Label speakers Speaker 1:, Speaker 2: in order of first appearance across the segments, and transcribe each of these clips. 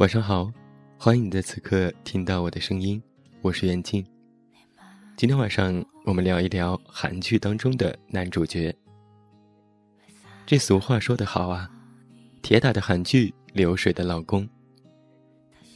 Speaker 1: 晚上好，欢迎你在此刻听到我的声音，我是袁静。今天晚上我们聊一聊韩剧当中的男主角。这俗话说得好啊，铁打的韩剧，流水的老公。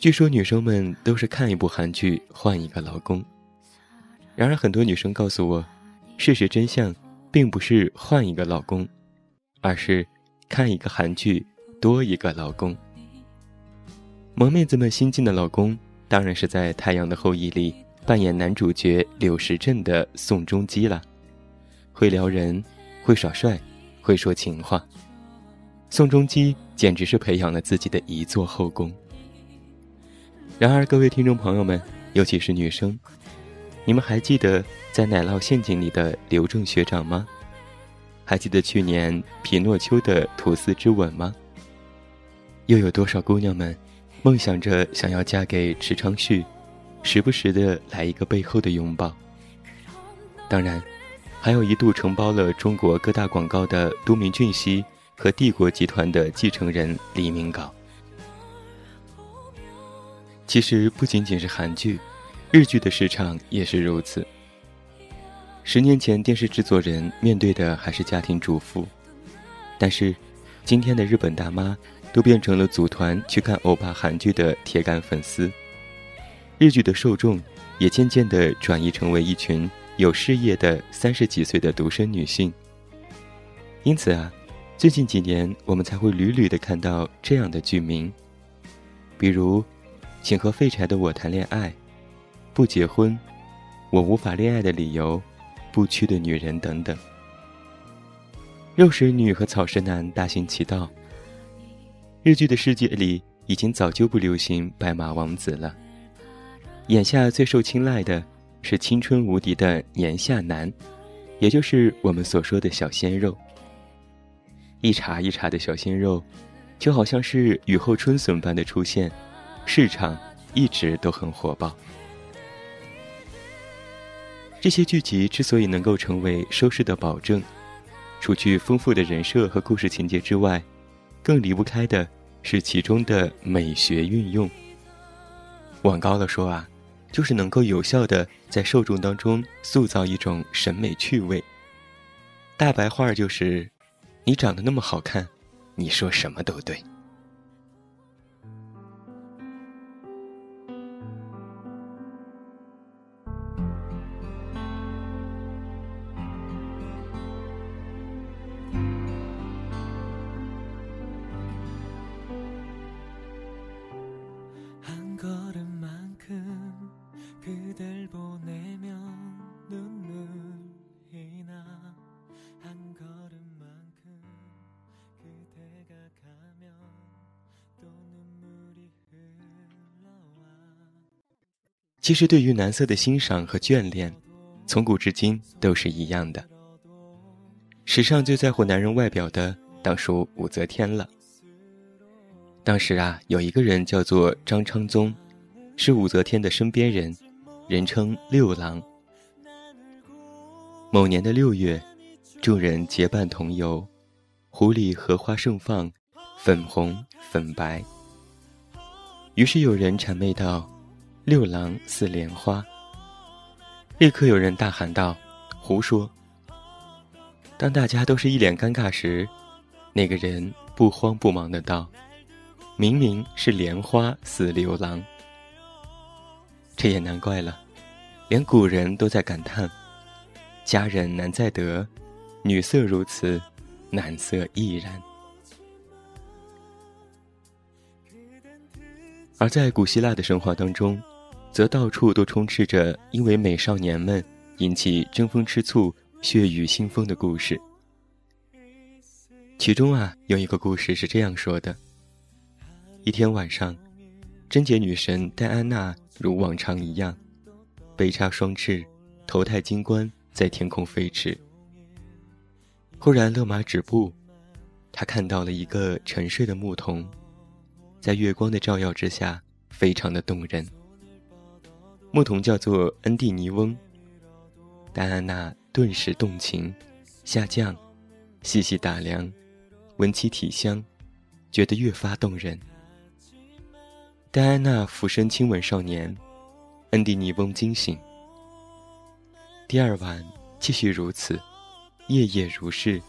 Speaker 1: 据说女生们都是看一部韩剧换一个老公，然而很多女生告诉我，事实真相并不是换一个老公，而是看一个韩剧多一个老公。萌妹子们新晋的老公，当然是在《太阳的后裔》里扮演男主角柳时镇的宋仲基了。会撩人，会耍帅，会说情话。宋仲基简直是培养了自己的一座后宫。然而，各位听众朋友们，尤其是女生，你们还记得在《奶酪陷阱》里的刘正学长吗？还记得去年《匹诺丘的吐司之吻》吗？又有多少姑娘们？梦想着想要嫁给池昌旭，时不时的来一个背后的拥抱。当然，还有一度承包了中国各大广告的都敏俊熙和帝国集团的继承人李明镐。其实不仅仅是韩剧，日剧的市场也是如此。十年前，电视制作人面对的还是家庭主妇，但是，今天的日本大妈。都变成了组团去看欧巴韩剧的铁杆粉丝，日剧的受众也渐渐地转移成为一群有事业的三十几岁的独身女性。因此啊，最近几年我们才会屡屡地看到这样的剧名，比如《请和废柴的我谈恋爱》《不结婚》《我无法恋爱的理由》《不屈的女人》等等。肉食女和草食男大行其道。日剧的世界里，已经早就不流行白马王子了。眼下最受青睐的是青春无敌的年下男，也就是我们所说的小鲜肉。一茬一茬的小鲜肉，就好像是雨后春笋般的出现，市场一直都很火爆。这些剧集之所以能够成为收视的保证，除去丰富的人设和故事情节之外，更离不开的是其中的美学运用。往高了说啊，就是能够有效的在受众当中塑造一种审美趣味。大白话就是，你长得那么好看，你说什么都对。其实，对于男色的欣赏和眷恋，从古至今都是一样的。史上最在乎男人外表的，当属武则天了。当时啊，有一个人叫做张昌宗，是武则天的身边人，人称六郎。某年的六月，众人结伴同游，湖里荷花盛放，粉红粉白。于是有人谄媚道。六郎似莲花。立刻有人大喊道：“胡说！”当大家都是一脸尴尬时，那个人不慌不忙的道：“明明是莲花似六郎。”这也难怪了，连古人都在感叹：“佳人难再得，女色如此，男色亦然。”而在古希腊的神话当中。则到处都充斥着因为美少年们引起争风吃醋、血雨腥风的故事。其中啊，有一个故事是这样说的：一天晚上，贞洁女神戴安娜如往常一样，背插双翅，头戴金冠，在天空飞驰。忽然勒马止步，她看到了一个沉睡的牧童，在月光的照耀之下，非常的动人。牧童叫做恩蒂尼翁。戴安娜顿时动情，下降，细细打量，闻其体香，觉得越发动人。戴安娜俯身亲吻少年，恩蒂尼翁惊醒。第二晚继续如此，夜夜如是，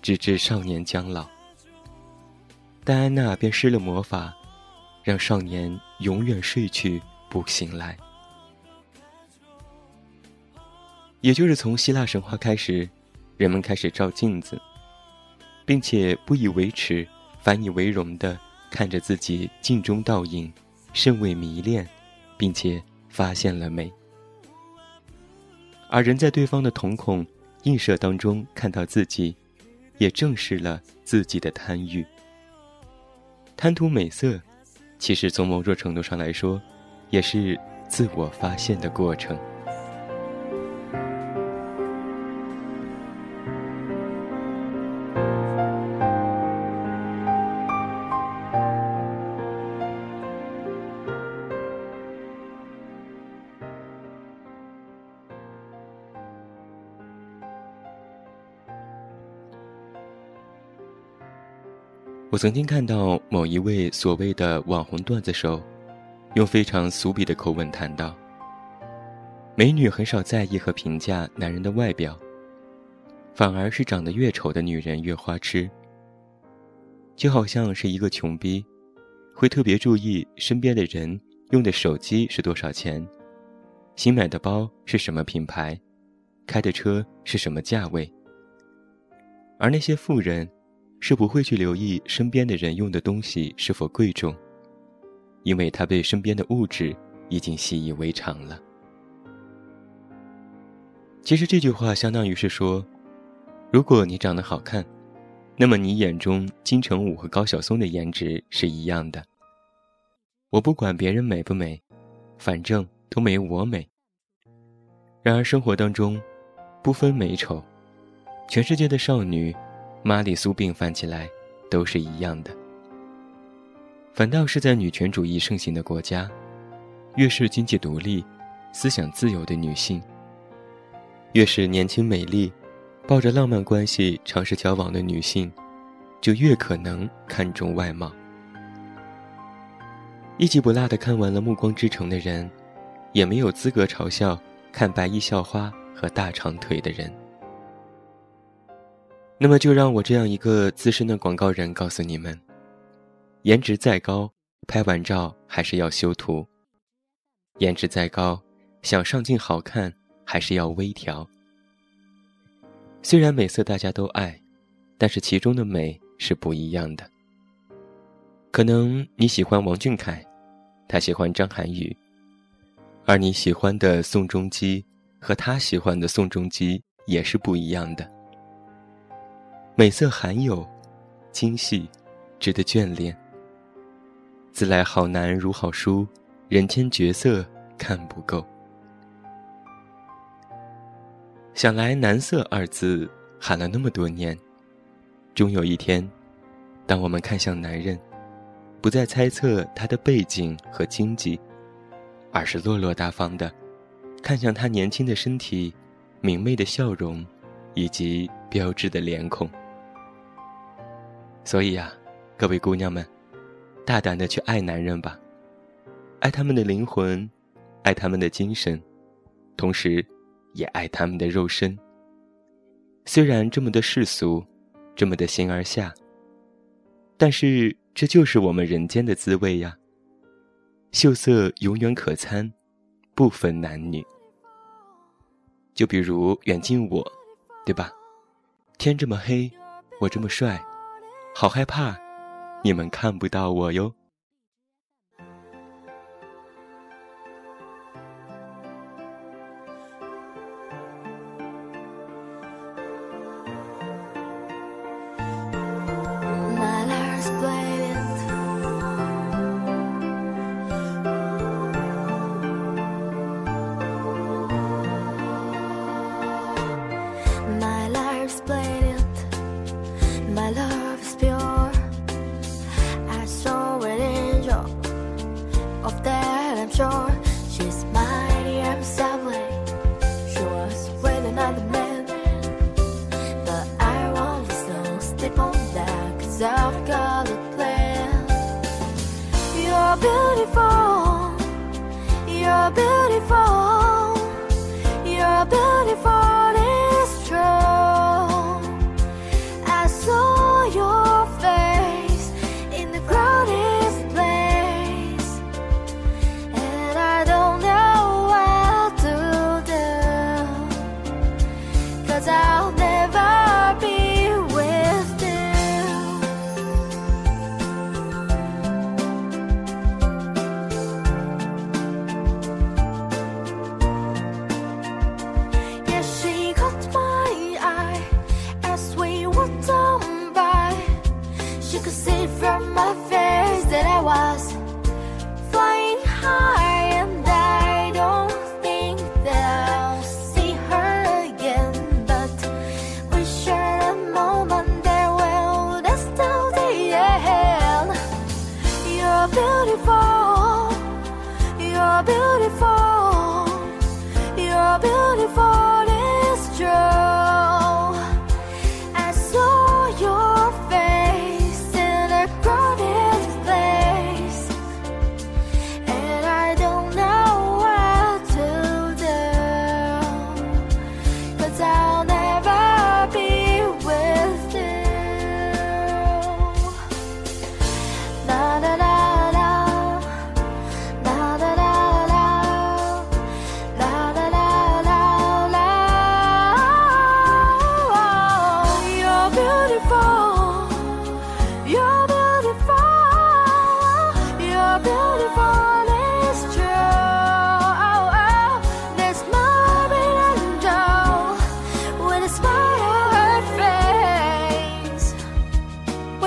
Speaker 1: 直至少年将老。戴安娜便施了魔法，让少年永远睡去不醒来。也就是从希腊神话开始，人们开始照镜子，并且不以为耻。反以为荣的看着自己镜中倒影，甚为迷恋，并且发现了美。而人在对方的瞳孔映射当中看到自己，也正视了自己的贪欲。贪图美色，其实从某种程度上来说，也是自我发现的过程。我曾经看到某一位所谓的网红段子手，用非常俗鄙的口吻谈到：美女很少在意和评价男人的外表，反而是长得越丑的女人越花痴。就好像是一个穷逼，会特别注意身边的人用的手机是多少钱，新买的包是什么品牌，开的车是什么价位，而那些富人。是不会去留意身边的人用的东西是否贵重，因为他被身边的物质已经习以为常了。其实这句话相当于是说，如果你长得好看，那么你眼中金城武和高晓松的颜值是一样的。我不管别人美不美，反正都没我美。然而生活当中，不分美丑，全世界的少女。玛丽苏病犯起来，都是一样的。反倒是在女权主义盛行的国家，越是经济独立、思想自由的女性，越是年轻美丽、抱着浪漫关系尝试交往的女性，就越可能看重外貌。一集不落的看完了《暮光之城》的人，也没有资格嘲笑看白衣校花和大长腿的人。那么就让我这样一个资深的广告人告诉你们：颜值再高，拍完照还是要修图；颜值再高，想上镜好看还是要微调。虽然美色大家都爱，但是其中的美是不一样的。可能你喜欢王俊凯，他喜欢张涵予，而你喜欢的宋仲基和他喜欢的宋仲基也是不一样的。美色罕有，精细，值得眷恋。自来好男如好书，人间绝色看不够。想来“男色”二字喊了那么多年，终有一天，当我们看向男人，不再猜测他的背景和经济，而是落落大方的看向他年轻的身体、明媚的笑容，以及标致的脸孔。所以呀，各位姑娘们，大胆的去爱男人吧，爱他们的灵魂，爱他们的精神，同时，也爱他们的肉身。虽然这么的世俗，这么的形而下，但是这就是我们人间的滋味呀。秀色永远可餐，不分男女。就比如远近我，对吧？天这么黑，我这么帅。好害怕，你们看不到我哟。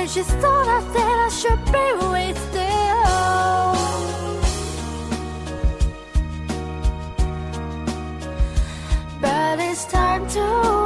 Speaker 2: when she thought I that I should be with still. But it's time to.